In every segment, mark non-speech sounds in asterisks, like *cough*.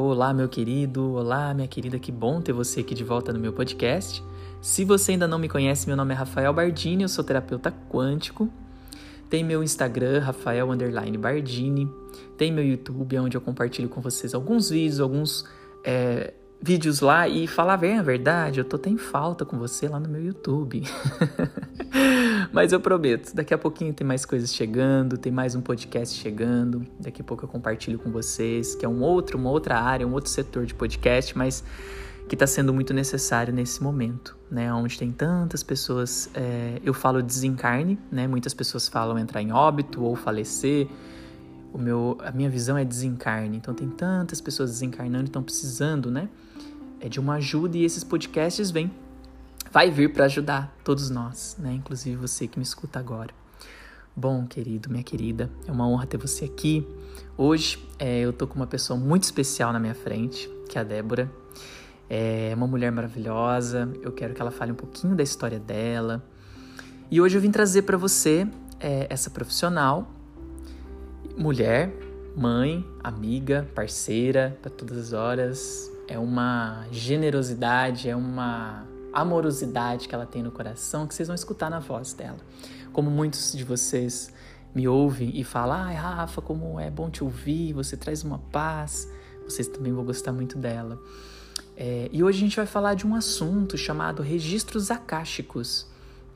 Olá, meu querido, olá, minha querida, que bom ter você aqui de volta no meu podcast. Se você ainda não me conhece, meu nome é Rafael Bardini, eu sou terapeuta quântico. Tem meu Instagram, Rafael Bardini. Tem meu YouTube, onde eu compartilho com vocês alguns vídeos, alguns é, vídeos lá e falar bem a verdade, eu tô até em falta com você lá no meu YouTube. *laughs* Mas eu prometo, daqui a pouquinho tem mais coisas chegando, tem mais um podcast chegando. Daqui a pouco eu compartilho com vocês, que é um outro, uma outra área, um outro setor de podcast, mas que está sendo muito necessário nesse momento, né? Onde tem tantas pessoas, é, eu falo desencarne, né? Muitas pessoas falam entrar em óbito ou falecer o meu, a minha visão é desencarne. Então tem tantas pessoas desencarnando e estão precisando, né? É de uma ajuda e esses podcasts vêm, vai vir para ajudar todos nós, né? Inclusive você que me escuta agora. Bom, querido, minha querida, é uma honra ter você aqui. Hoje é, eu tô com uma pessoa muito especial na minha frente, que é a Débora. É uma mulher maravilhosa. Eu quero que ela fale um pouquinho da história dela. E hoje eu vim trazer para você é, essa profissional mulher, mãe, amiga, parceira para todas as horas. É uma generosidade, é uma amorosidade que ela tem no coração que vocês vão escutar na voz dela. Como muitos de vocês me ouvem e falam: ai, Rafa, como é bom te ouvir, você traz uma paz. Vocês também vão gostar muito dela. É, e hoje a gente vai falar de um assunto chamado registros acásticos.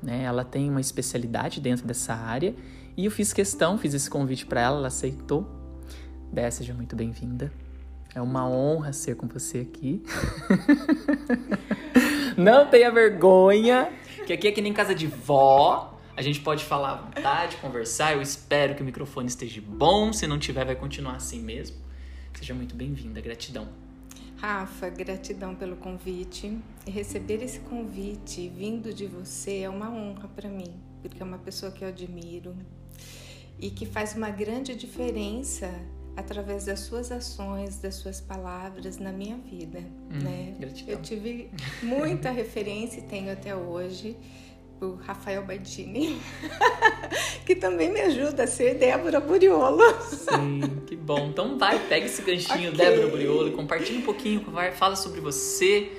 Né? Ela tem uma especialidade dentro dessa área e eu fiz questão, fiz esse convite para ela, ela aceitou. Dé, seja muito bem-vinda. É uma honra ser com você aqui. *laughs* Não tenha vergonha, que aqui é que nem casa de vó. A gente pode falar à vontade, conversar. Eu espero que o microfone esteja bom. Se não tiver, vai continuar assim mesmo. Seja muito bem-vinda. Gratidão. Rafa, gratidão pelo convite. Receber esse convite vindo de você é uma honra para mim, porque é uma pessoa que eu admiro, e que faz uma grande diferença através das suas ações, das suas palavras na minha vida, hum, né? Gratidão. Eu tive muita referência e tenho até hoje o Rafael Bardini, *laughs* que também me ajuda a ser Débora Buriolo. Sim, que bom. Então vai, pega esse ganchinho okay. Débora Buriolo compartilha um pouquinho, fala sobre você.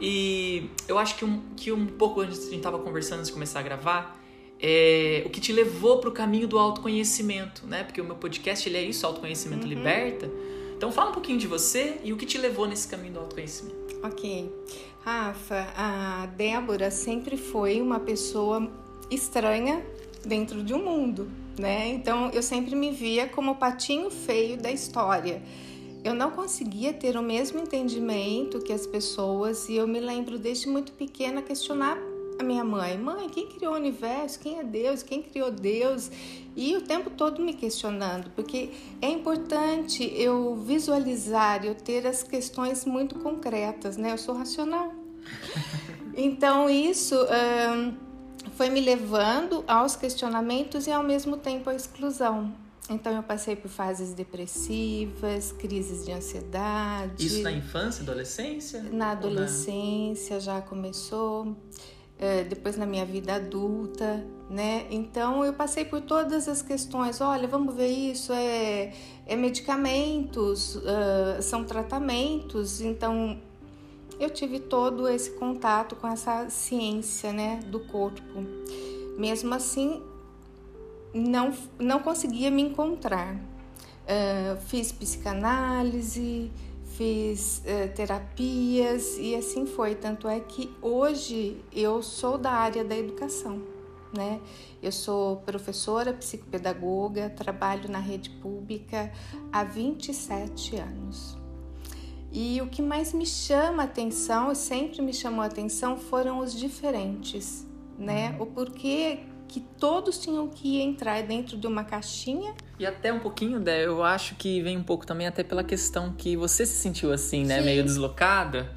E eu acho que um, que um pouco antes a gente estava conversando antes de começar a gravar, é, o que te levou para o caminho do autoconhecimento, né? Porque o meu podcast ele é isso, autoconhecimento uhum. liberta. Então fala um pouquinho de você e o que te levou nesse caminho do autoconhecimento. Ok. Rafa, a Débora sempre foi uma pessoa estranha dentro de um mundo, né? Então eu sempre me via como o patinho feio da história. Eu não conseguia ter o mesmo entendimento que as pessoas e eu me lembro desde muito pequena questionar a minha mãe: Mãe, quem criou o universo? Quem é Deus? Quem criou Deus? E o tempo todo me questionando, porque é importante eu visualizar, eu ter as questões muito concretas, né? Eu sou racional. *laughs* Então, isso foi me levando aos questionamentos e ao mesmo tempo à exclusão. Então eu passei por fases depressivas, crises de ansiedade. Isso na infância, adolescência? Na adolescência na... já começou depois na minha vida adulta, né? Então eu passei por todas as questões. Olha, vamos ver isso é, é medicamentos, uh, são tratamentos. Então eu tive todo esse contato com essa ciência, né, do corpo. Mesmo assim, não não conseguia me encontrar. Uh, fiz psicanálise, fiz uh, terapias e assim foi. Tanto é que hoje eu sou da área da educação, né? Eu sou professora psicopedagoga, trabalho na rede pública há 27 anos. E o que mais me chama a atenção, e sempre me chamou a atenção, foram os diferentes, né? Uhum. O porquê que todos tinham que entrar dentro de uma caixinha. E até um pouquinho, né, eu acho que vem um pouco também até pela questão que você se sentiu assim, né, Sim. meio deslocada.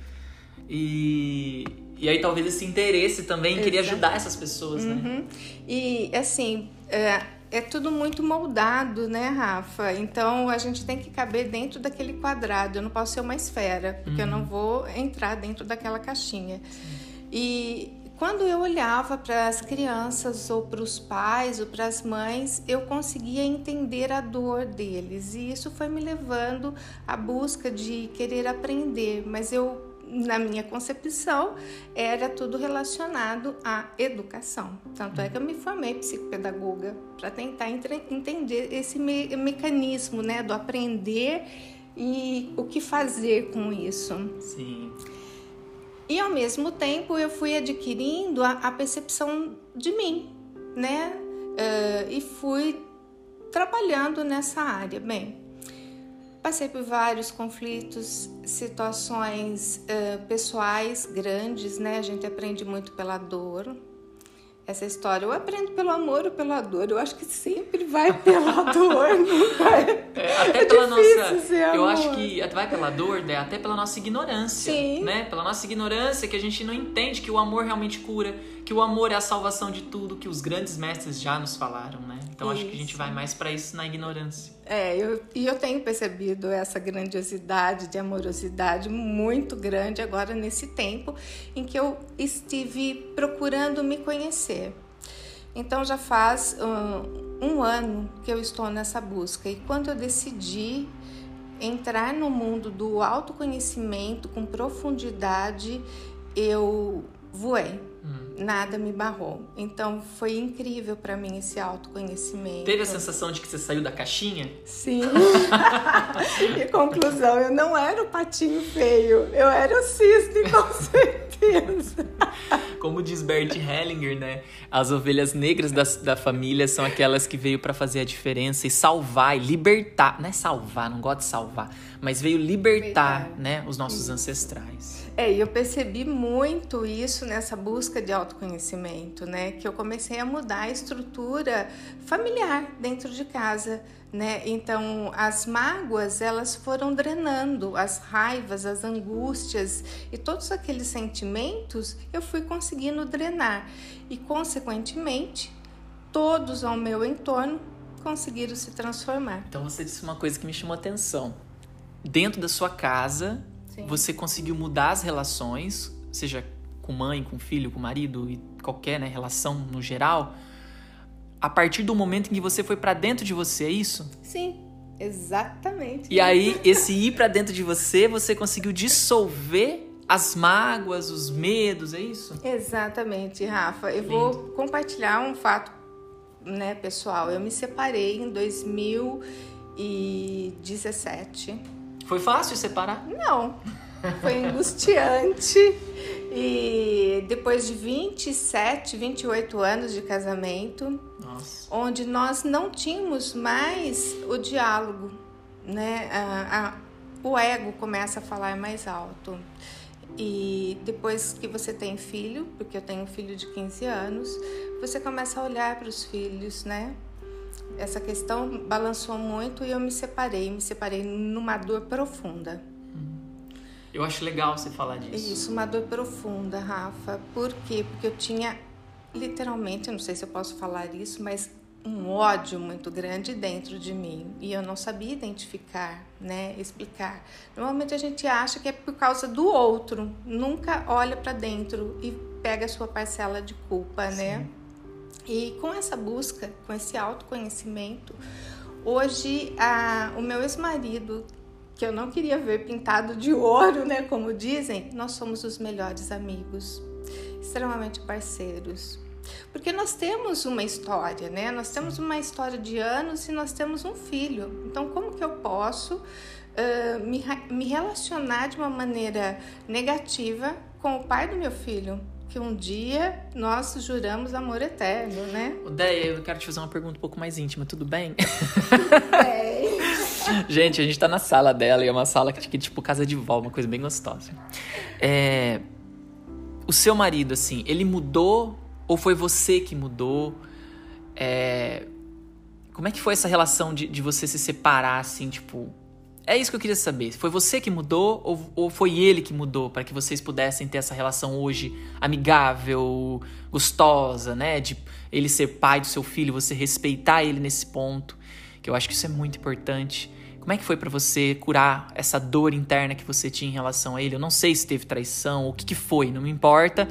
E, e aí talvez esse interesse também Exato. queria ajudar essas pessoas, né? uhum. né? E assim, é, é tudo muito moldado, né, Rafa? Então a gente tem que caber dentro daquele quadrado. Eu não posso ser uma esfera, porque uhum. eu não vou entrar dentro daquela caixinha. Sim. E quando eu olhava para as crianças ou para os pais ou para as mães, eu conseguia entender a dor deles e isso foi me levando à busca de querer aprender, mas eu na minha concepção, era tudo relacionado à educação. Tanto é que eu me formei psicopedagoga para tentar entender esse me mecanismo né, do aprender e o que fazer com isso. Sim. E ao mesmo tempo eu fui adquirindo a, a percepção de mim, né? Uh, e fui trabalhando nessa área. Bem, Passei por vários conflitos, situações uh, pessoais grandes, né? A gente aprende muito pela dor. Essa história, eu aprendo pelo amor ou pela dor. Eu acho que sempre vai pela *laughs* dor, nunca é. é até é pela nossa. Eu acho que vai pela dor, né? até pela nossa ignorância. Sim. Né? Pela nossa ignorância, que a gente não entende que o amor realmente cura, que o amor é a salvação de tudo, que os grandes mestres já nos falaram, né? Então isso. acho que a gente vai mais para isso na ignorância. É, eu, e eu tenho percebido essa grandiosidade de amorosidade muito grande agora nesse tempo em que eu estive procurando me conhecer. Então já faz um, um ano que eu estou nessa busca e quando eu decidi entrar no mundo do autoconhecimento com profundidade, eu voei nada me barrou. Então foi incrível para mim esse autoconhecimento. Teve a sensação de que você saiu da caixinha? Sim. *laughs* e conclusão, eu não era o patinho feio, eu era o cisne com *laughs* certeza. Como diz Bert Hellinger, né? As ovelhas negras da, da família são aquelas que veio para fazer a diferença e salvar e libertar. Não é salvar, não gosto de salvar, mas veio libertar, Verdade. né, os nossos Isso. ancestrais. É, eu percebi muito isso nessa busca de autoconhecimento, né? Que eu comecei a mudar a estrutura familiar dentro de casa, né? Então, as mágoas, elas foram drenando, as raivas, as angústias e todos aqueles sentimentos eu fui conseguindo drenar. E, consequentemente, todos ao meu entorno conseguiram se transformar. Então, você disse uma coisa que me chamou atenção. Dentro da sua casa, Sim. Você conseguiu mudar as relações, seja com mãe, com filho, com marido e qualquer né, relação no geral, a partir do momento em que você foi para dentro de você, é isso? Sim, exatamente. E aí, esse ir para dentro de você, você conseguiu dissolver as mágoas, os medos, é isso? Exatamente, Rafa. Eu Lindo. vou compartilhar um fato, né, pessoal. Eu me separei em 2017 foi fácil separar? Não. Foi angustiante. E depois de 27, 28 anos de casamento, Nossa. onde nós não tínhamos mais o diálogo, né? A, a, o ego começa a falar mais alto. E depois que você tem filho, porque eu tenho um filho de 15 anos, você começa a olhar para os filhos, né? Essa questão balançou muito e eu me separei, me separei numa dor profunda. Eu acho legal você falar disso. Isso, uma dor profunda, Rafa. Por quê? Porque eu tinha literalmente, eu não sei se eu posso falar isso, mas um ódio muito grande dentro de mim e eu não sabia identificar, né, explicar. Normalmente a gente acha que é por causa do outro, nunca olha para dentro e pega a sua parcela de culpa, né? Sim. né? E com essa busca, com esse autoconhecimento, hoje a, o meu ex-marido, que eu não queria ver pintado de ouro, né, como dizem, nós somos os melhores amigos, extremamente parceiros. Porque nós temos uma história, né? Nós temos uma história de anos e nós temos um filho. Então, como que eu posso uh, me, me relacionar de uma maneira negativa com o pai do meu filho? Que um dia nós juramos amor eterno, né? Odeia, eu quero te fazer uma pergunta um pouco mais íntima, tudo bem? bem. *laughs* gente, a gente tá na sala dela e é uma sala que, que tipo casa de vó, uma coisa bem gostosa. É... O seu marido, assim, ele mudou ou foi você que mudou? É... Como é que foi essa relação de, de você se separar, assim, tipo, é isso que eu queria saber. Foi você que mudou ou, ou foi ele que mudou para que vocês pudessem ter essa relação hoje amigável, gostosa, né? De ele ser pai do seu filho, você respeitar ele nesse ponto, que eu acho que isso é muito importante. Como é que foi para você curar essa dor interna que você tinha em relação a ele? Eu não sei se teve traição ou o que, que foi, não me importa.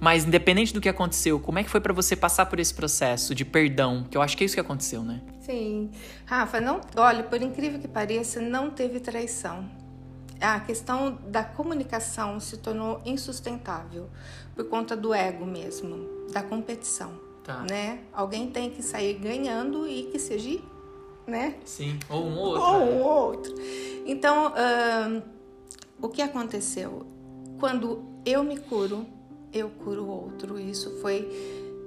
Mas independente do que aconteceu, como é que foi para você passar por esse processo de perdão? Que eu acho que é isso que aconteceu, né? Sim. Rafa, não, olha, por incrível que pareça, não teve traição. A questão da comunicação se tornou insustentável por conta do ego mesmo, da competição, Tá. né? Alguém tem que sair ganhando e que seja, né? Sim. Ou um outro. Ou né? um outro. Então, ahn, o que aconteceu? Quando eu me curo, eu curo o outro. Isso foi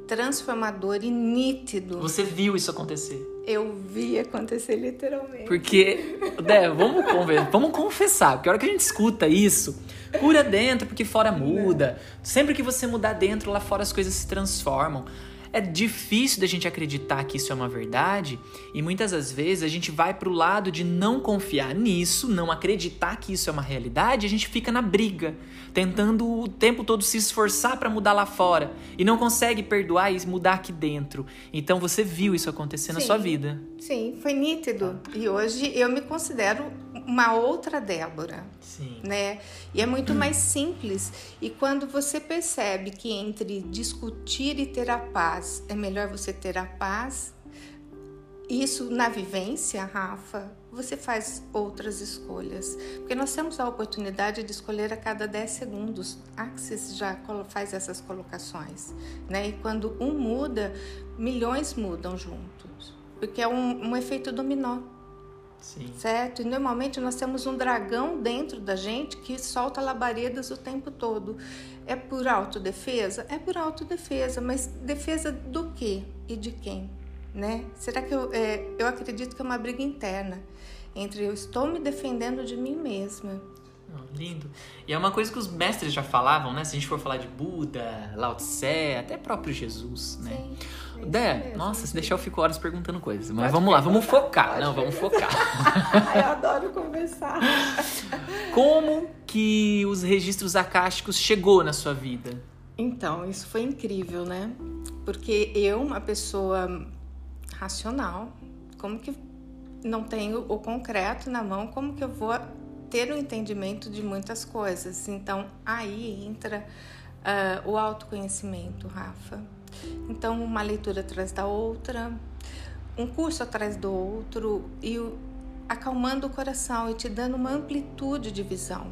transformador e nítido. Você viu isso acontecer. Eu vi acontecer literalmente. Porque, Dé, vamos, vamos confessar, porque a hora que a gente escuta isso, cura dentro, porque fora muda. Sempre que você mudar dentro, lá fora as coisas se transformam. É difícil da gente acreditar que isso é uma verdade e muitas das vezes a gente vai pro lado de não confiar nisso, não acreditar que isso é uma realidade, a gente fica na briga, tentando o tempo todo se esforçar para mudar lá fora e não consegue perdoar e mudar aqui dentro. Então você viu isso acontecer na Sim. sua vida. Sim, foi nítido. E hoje eu me considero uma outra Débora. Sim. né? E é muito mais simples. E quando você percebe que entre discutir e ter a paz é melhor você ter a paz, isso na vivência, Rafa, você faz outras escolhas. Porque nós temos a oportunidade de escolher a cada 10 segundos. Axis já faz essas colocações, né? E quando um muda, milhões mudam juntos. Porque é um, um efeito dominó Sim. certo? E normalmente nós temos um dragão dentro da gente que solta labaredas o tempo todo. É por autodefesa? É por autodefesa, mas defesa do quê e de quem? Né? Será que eu, é, eu acredito que é uma briga interna entre eu estou me defendendo de mim mesma. Oh, lindo. E é uma coisa que os mestres já falavam, né? Se a gente for falar de Buda, Lao Tse, até próprio Jesus, né? Sim. É Dé, mesmo. nossa, se deixar eu fico horas perguntando coisas. Mas Pode vamos lá, vamos focar. Não, vamos focar. *laughs* Eu adoro conversar. Como que os registros acásticos chegou na sua vida? Então, isso foi incrível, né? Porque eu, uma pessoa racional, como que não tenho o concreto na mão, como que eu vou ter o entendimento de muitas coisas? Então, aí entra ah, o autoconhecimento, Rafa. Então, uma leitura atrás da outra, um curso atrás do outro e acalmando o coração e te dando uma amplitude de visão.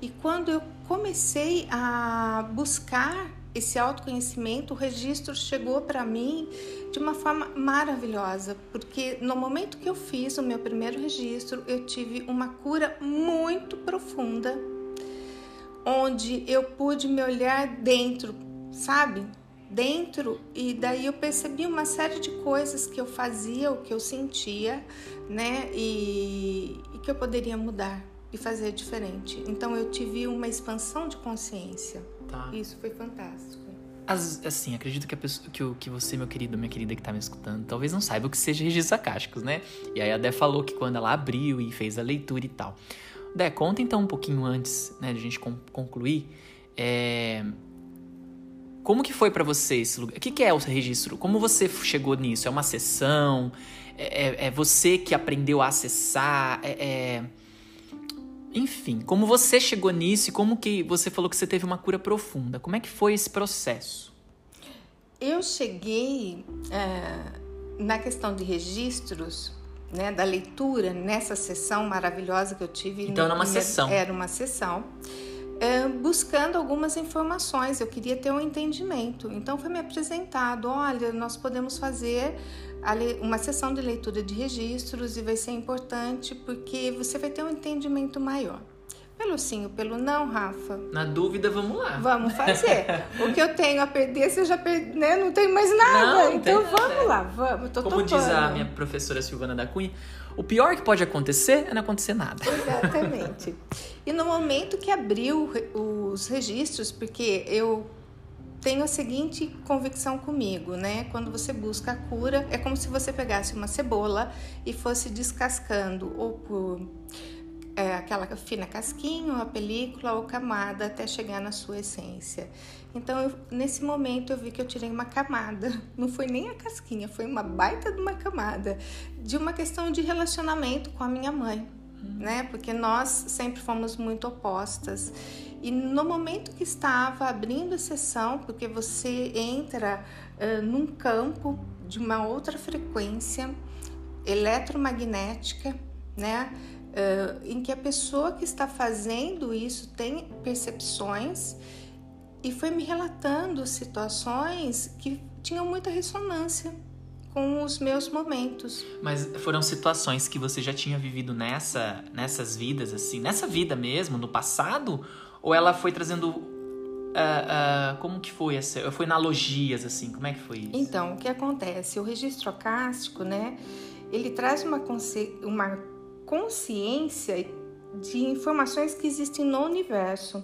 E quando eu comecei a buscar esse autoconhecimento, o registro chegou para mim de uma forma maravilhosa, porque no momento que eu fiz o meu primeiro registro, eu tive uma cura muito profunda, onde eu pude me olhar dentro, sabe? Dentro, e daí eu percebi uma série de coisas que eu fazia, o que eu sentia, né? E, e que eu poderia mudar e fazer diferente. Então eu tive uma expansão de consciência. Tá. Isso foi fantástico. As- assim, acredito que, a pessoa, que, o- que você, meu querido, minha querida que tá me escutando, talvez não saiba o que seja registros acásticos, né? E aí a Dé falou que quando ela abriu e fez a leitura e tal. Dé, conta então um pouquinho antes, né, de a gente con- concluir. é, Como que foi pra você esse lugar? O que, que é o registro? Como você chegou nisso? É uma sessão? É, é- é você que aprendeu a acessar? É, é- Enfim, como você chegou nisso e como que você falou que você teve uma cura profunda? Como é que foi esse processo? Eu cheguei é, na questão de registros, né, da leitura, nessa sessão maravilhosa que eu tive. Então, era uma sessão. Era uma sessão. É, buscando algumas informações, eu queria ter um entendimento. Então, foi me apresentado: olha, nós podemos fazer uma sessão de leitura de registros e vai ser importante porque você vai ter um entendimento maior. Pelo sim ou pelo não, Rafa? Na dúvida, vamos lá. Vamos fazer. *laughs* o que eu tenho a perder, você já perdeu, né? Não tem mais nada. Não, então nada, vamos lá, vamos. Tô Como diz a topando. minha professora Silvana da Cunha, o pior que pode acontecer é não acontecer nada. Exatamente. E no momento que abriu os registros, porque eu tenho a seguinte convicção comigo, né? Quando você busca a cura, é como se você pegasse uma cebola e fosse descascando ou por é, aquela fina casquinha, a película ou camada até chegar na sua essência. Então, eu- nesse momento eu vi que eu tirei uma camada. *laughs* Não foi nem a casquinha, foi uma baita de uma camada de uma questão de relacionamento com a minha mãe uhum. né? Porque nós sempre fomos muito opostas. E no momento que estava abrindo a sessão, porque você entra uh, num campo de uma outra frequência eletromagnética, né? Uh, em que a pessoa que está fazendo isso tem percepções e foi me relatando situações que tinham muita ressonância com os meus momentos. Mas foram situações que você já tinha vivido nessa, nessas vidas, assim, nessa vida mesmo, no passado? Ou ela foi trazendo. Uh, uh, como que foi essa? Foi analogias, assim, como é que foi isso? Então, o que acontece? O registro acástico, né? Ele traz uma, uma consciência de informações que existem no universo.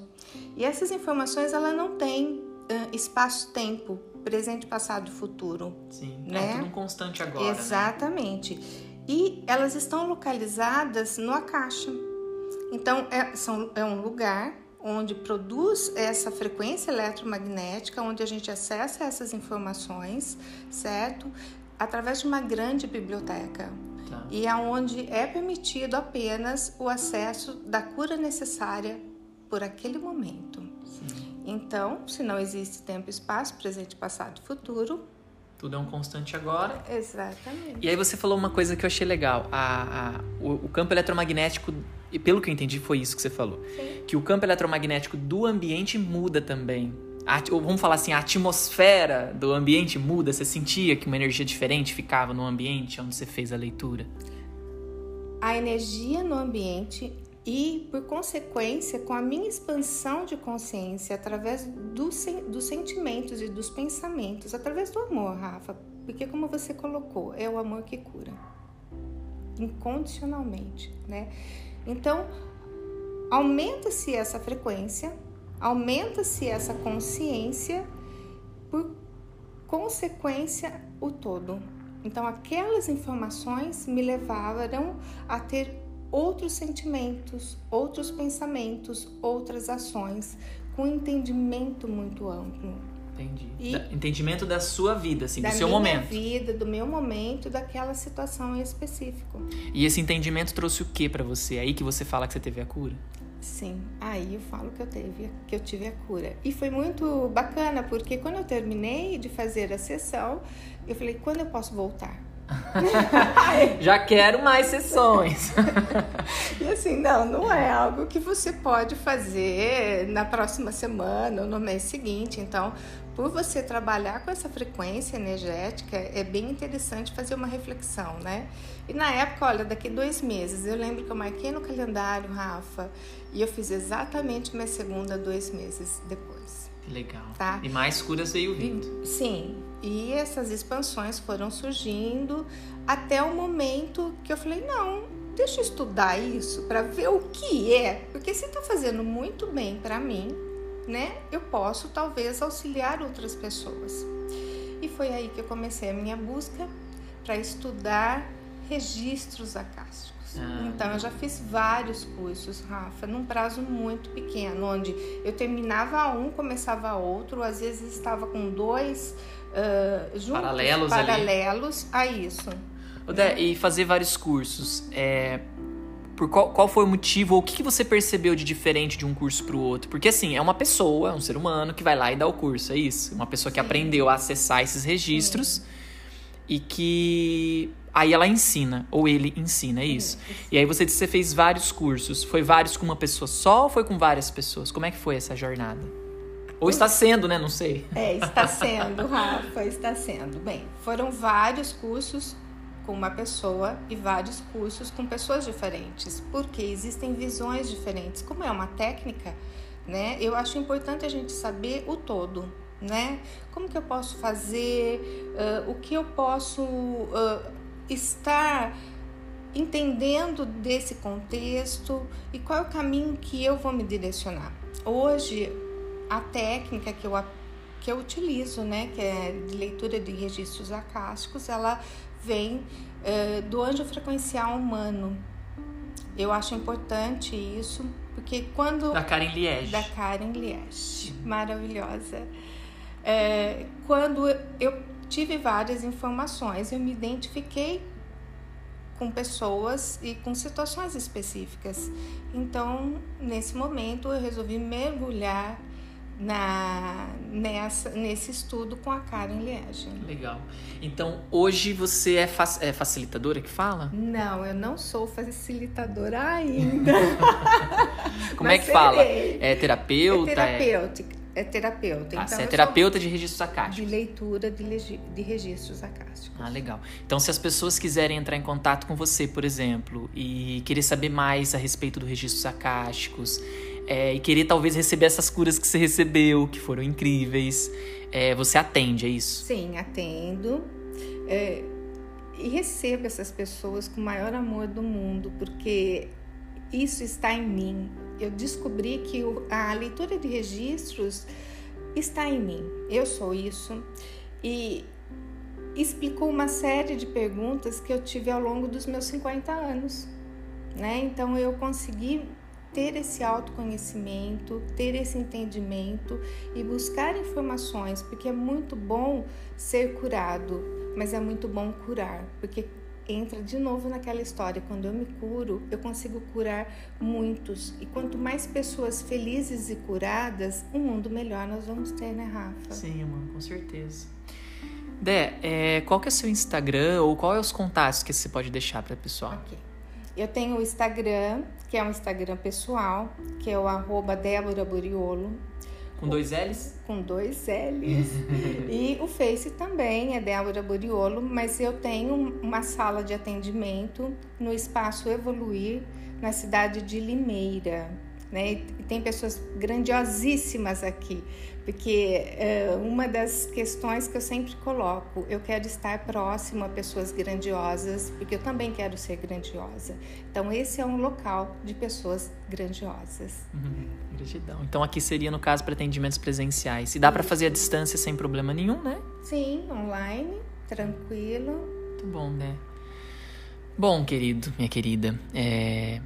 E essas informações, ela não tem uh, espaço-tempo presente, passado e futuro. Sim, é né? é tudo constante agora. Né? Exatamente. Né? E elas estão localizadas no Akasha. Então, é, são, é um lugar onde produz essa frequência eletromagnética, onde a gente acessa essas informações, certo? Através de uma grande biblioteca. Tá. E aonde é permitido apenas o acesso da cura necessária por aquele momento. Então, se não existe tempo e espaço, presente, passado e futuro. Tudo é um constante agora. Exatamente. E aí você falou uma coisa que eu achei legal. A, a o, o, campo eletromagnético, e pelo que eu entendi, foi isso que você falou. Sim. Que o campo eletromagnético do ambiente muda também. A, vamos falar assim, a atmosfera do ambiente muda. Você sentia que uma energia diferente ficava no ambiente onde você fez a leitura? A energia no ambiente e, por consequência, com a minha expansão de consciência através do, dos sentimentos e dos pensamentos, através do amor, Rafa, porque, como você colocou, é o amor que cura incondicionalmente, né? Então, aumenta-se essa frequência, aumenta-se essa consciência, por consequência, o todo. Então, aquelas informações me levaram a ter outros sentimentos, outros pensamentos, outras ações, com um entendimento muito amplo. Entendi. E da, entendimento da sua vida, assim, do seu momento. Da minha vida, do meu momento, daquela situação em específico. E esse entendimento trouxe o que para você? É aí que você fala que você teve a cura? Sim, aí eu falo que eu teve, que eu tive a cura. E foi muito bacana, porque quando eu terminei de fazer a sessão, eu falei, quando eu posso voltar? *laughs* Já quero mais sessões. e assim, não, não é algo que você pode fazer na próxima semana ou no mês seguinte. Então, por você trabalhar com essa frequência energética, é bem interessante fazer uma reflexão, né? E na época, olha, daqui dois meses, eu lembro que eu marquei no calendário, Rafa, e eu fiz exatamente minha segunda dois meses depois. Legal. Tá? E mais curas veio vindo. Sim. E essas expansões foram surgindo até o momento que eu falei: não, deixa eu estudar isso para ver o que é. Porque se está fazendo muito bem para mim, né? Eu posso talvez auxiliar outras pessoas. E foi aí que eu comecei a minha busca para estudar registros acásticos. Ah. Então, eu já fiz vários cursos, Rafa, num prazo muito pequeno, onde eu terminava um, começava outro, às vezes estava com dois uh, juntos, paralelos, paralelos a isso. Odé, e fazer vários cursos, é, por qual, qual foi o motivo ou o que, que você percebeu de diferente de um curso para o outro? Porque assim, é uma pessoa, é um ser humano que vai lá e dá o curso, é isso? Uma pessoa que Sim. aprendeu a acessar esses registros Sim. e que Aí ela ensina, ou ele ensina, é isso. E aí você disse que você fez vários cursos. Foi vários com uma pessoa só ou foi com várias pessoas? Como é que foi essa jornada? Ou está sendo, né? Não sei. É, está sendo, Rafa, está sendo. Bem, foram vários cursos com uma pessoa e vários cursos com pessoas diferentes, porque existem visões diferentes. Como é uma técnica, né? Eu acho importante a gente saber o todo, né? Como que eu posso fazer, uh, o que eu posso uh, estar entendendo desse contexto e qual é o caminho que eu vou me direcionar. Hoje, a técnica que eu, que eu utilizo, né, que é de leitura de registros acásticos, ela vem é, do anjo frequencial humano. Eu acho importante isso, porque quando... Da Karen Liege. Da Karen Liege, maravilhosa. É, quando eu tive várias informações, eu me identifiquei com pessoas e com situações específicas. Então, nesse momento, eu resolvi mergulhar na, nessa, nesse estudo com a Karen Liege. Legal. Então, hoje você é, fa é, facilitadora que fala? Não, eu não sou facilitadora ainda. *laughs* Como é que fala? É terapeuta? É terapêutica. É terapeuta. Ah, então, você é terapeuta de registros acásticos. De leitura de, de registros acásticos. Ah, legal. Então, se as pessoas quiserem entrar em contato com você, por exemplo, e querer saber mais a respeito do registros acásticos, é, e querer talvez receber essas curas que você recebeu, que foram incríveis, é, você atende, é isso? Sim, atendo. É, e recebo essas pessoas com o maior amor do mundo, porque isso está em mim. Eu descobri que a leitura de registros está em mim. Eu sou isso. E explicou uma série de perguntas que eu tive ao longo dos meus 50 anos. Né? Então eu consegui ter esse autoconhecimento, ter esse entendimento e buscar informações, porque é muito bom ser curado, mas é muito bom curar, porque entra de novo naquela história. Quando eu me curo, eu consigo curar muitos. E quanto mais pessoas felizes e curadas, um mundo melhor nós vamos ter, né, Rafa? Sim, mano, com certeza. Dé, é, qual que é o seu Instagram ou qual é os contatos que você pode deixar para o pessoal? Ok. Eu tenho o Instagram, que é um Instagram pessoal, que é o arroba Débora Buriolo. Com dois L's? Com dois L's. *laughs* e o Face também é Débora Buriolo, mas eu tenho uma sala de atendimento no Espaço Evoluir, na cidade de Limeira. Né? E tem pessoas grandiosíssimas aqui, porque é, uma das questões que eu sempre coloco, eu quero estar próximo a pessoas grandiosas, porque eu também quero ser grandiosa. Então esse é um local de pessoas grandiosas. Uhum, gratidão. Então aqui seria no caso para atendimentos presenciais. E dá para fazer à distância sem problema nenhum, né? Sim, online, tranquilo. Muito bom, né? Bom, querido, minha querida, é,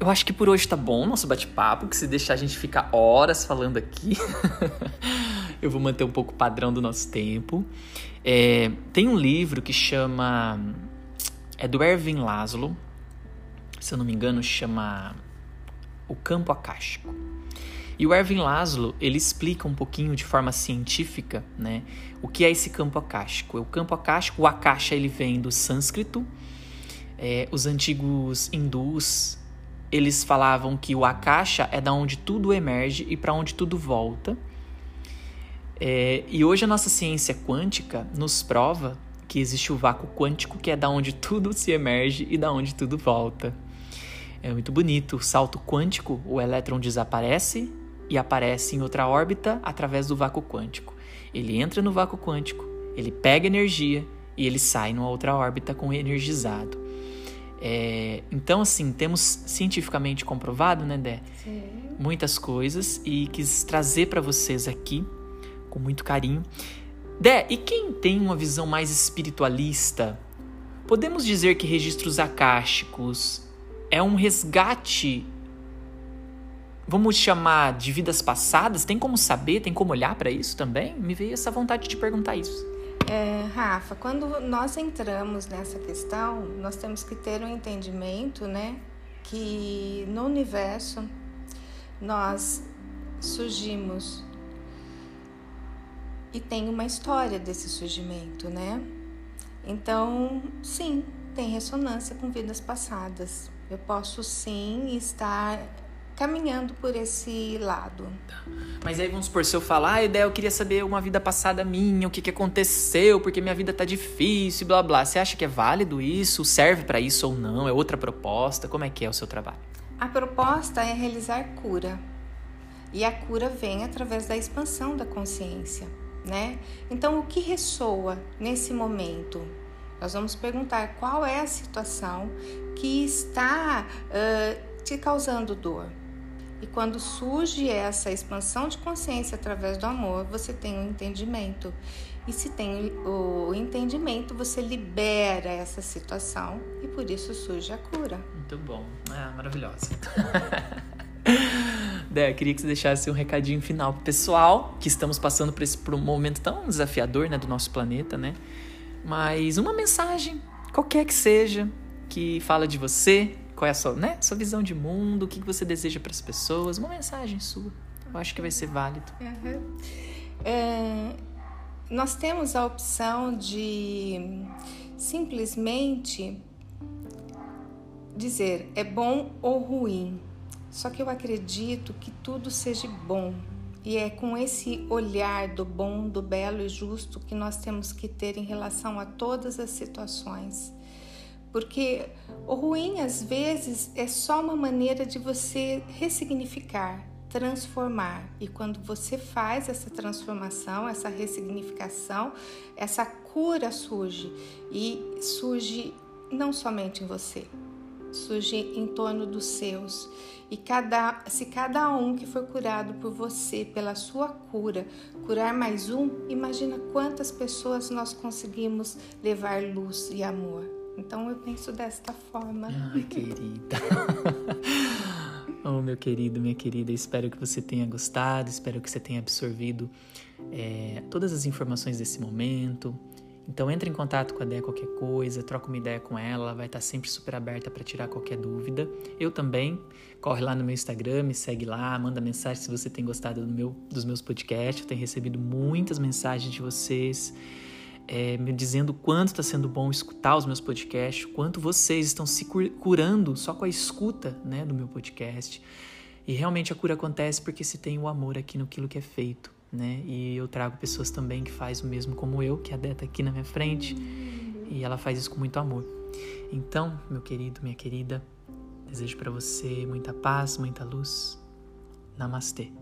eu acho que por hoje tá bom nosso bate-papo, que se deixar a gente ficar horas falando aqui. *laughs* eu vou manter um pouco o padrão do nosso tempo. É, tem um livro que chama. É do Erwin Laszlo. Se eu não me engano, chama O Campo Acástico. E o Erwin Laszlo, ele explica um pouquinho de forma científica, né, o que é esse campo acástico. O campo acástico, o akasha, ele vem do sânscrito. É, os antigos hindus eles falavam que o akasha é da onde tudo emerge e para onde tudo volta. É, e hoje a nossa ciência quântica nos prova que existe o vácuo quântico, que é da onde tudo se emerge e da onde tudo volta. É muito bonito. O salto quântico, o elétron desaparece e aparece em outra órbita através do vácuo quântico. Ele entra no vácuo quântico, ele pega energia e ele sai numa outra órbita com energizado. É, então, assim, temos cientificamente comprovado, né, Dé? Sim. Muitas coisas e quis trazer para vocês aqui com muito carinho. Dé, e quem tem uma visão mais espiritualista, podemos dizer que registros acásticos é um resgate, vamos chamar de vidas passadas? Tem como saber, tem como olhar para isso também? Me veio essa vontade de te perguntar isso. É, Rafa, quando nós entramos nessa questão, nós temos que ter um entendimento, né, que no universo nós surgimos e tem uma história desse surgimento, né? Então, sim, tem ressonância com vidas passadas. Eu posso sim estar caminhando por esse lado. Tá. Mas aí vamos supor, se eu falar, ah, ideia, eu queria saber uma vida passada minha, o que, que aconteceu, porque minha vida tá difícil, blá blá. Você acha que é válido isso? Serve para isso ou não? É outra proposta? Como é que é o seu trabalho? A proposta é realizar cura. E a cura vem através da expansão da consciência, né? Então, o que ressoa nesse momento? Nós vamos perguntar qual é a situação que está uh, te causando dor. E quando surge essa expansão de consciência através do amor, você tem o um entendimento. E se tem o entendimento, você libera essa situação e por isso surge a cura. Muito bom. Ah, maravilhosa. *laughs* Dé, queria que você deixasse um recadinho final pro pessoal, que estamos passando por esse momento tão desafiador, né, do nosso planeta, né? Mas uma mensagem qualquer que seja, que fala de você, qual é a sua, né, sua visão de mundo, o que você deseja para as pessoas, uma mensagem sua. Eu acho que vai ser válido. Uhum. É, nós temos a opção de simplesmente dizer é bom ou ruim. Só que eu acredito que tudo seja bom. E é com esse olhar do bom, do belo e justo que nós temos que ter em relação a todas as situações. Porque o ruim, às vezes, é só uma maneira de você ressignificar, transformar. E quando você faz essa transformação, essa ressignificação, essa cura surge. E surge não somente em você, surge em torno dos seus. E cada, se cada um que for curado por você, pela sua cura, curar mais um, imagina quantas pessoas nós conseguimos levar luz e amor. Então eu penso desta forma. Ai, querida. *laughs* oh, meu querido, minha querida, espero que você tenha gostado, espero que você tenha absorvido é, todas as informações desse momento. Então entre em contato com a Dé qualquer coisa, troca uma ideia com ela, ela vai estar sempre super aberta para tirar qualquer dúvida. Eu também, corre lá no meu Instagram, me segue lá, manda mensagem se você tem gostado do meu, dos meus podcasts. Eu tenho recebido muitas mensagens de vocês é, me dizendo quanto está sendo bom escutar os meus podcasts, quanto vocês estão se curando só com a escuta né, do meu podcast. E realmente a cura acontece porque se tem o amor aqui no que é feito né? E eu trago pessoas também que faz o mesmo como eu, que a Dé tá aqui na minha frente, e ela faz isso com muito amor. Então, meu querido, minha querida, desejo para você muita paz, muita luz. Namastê.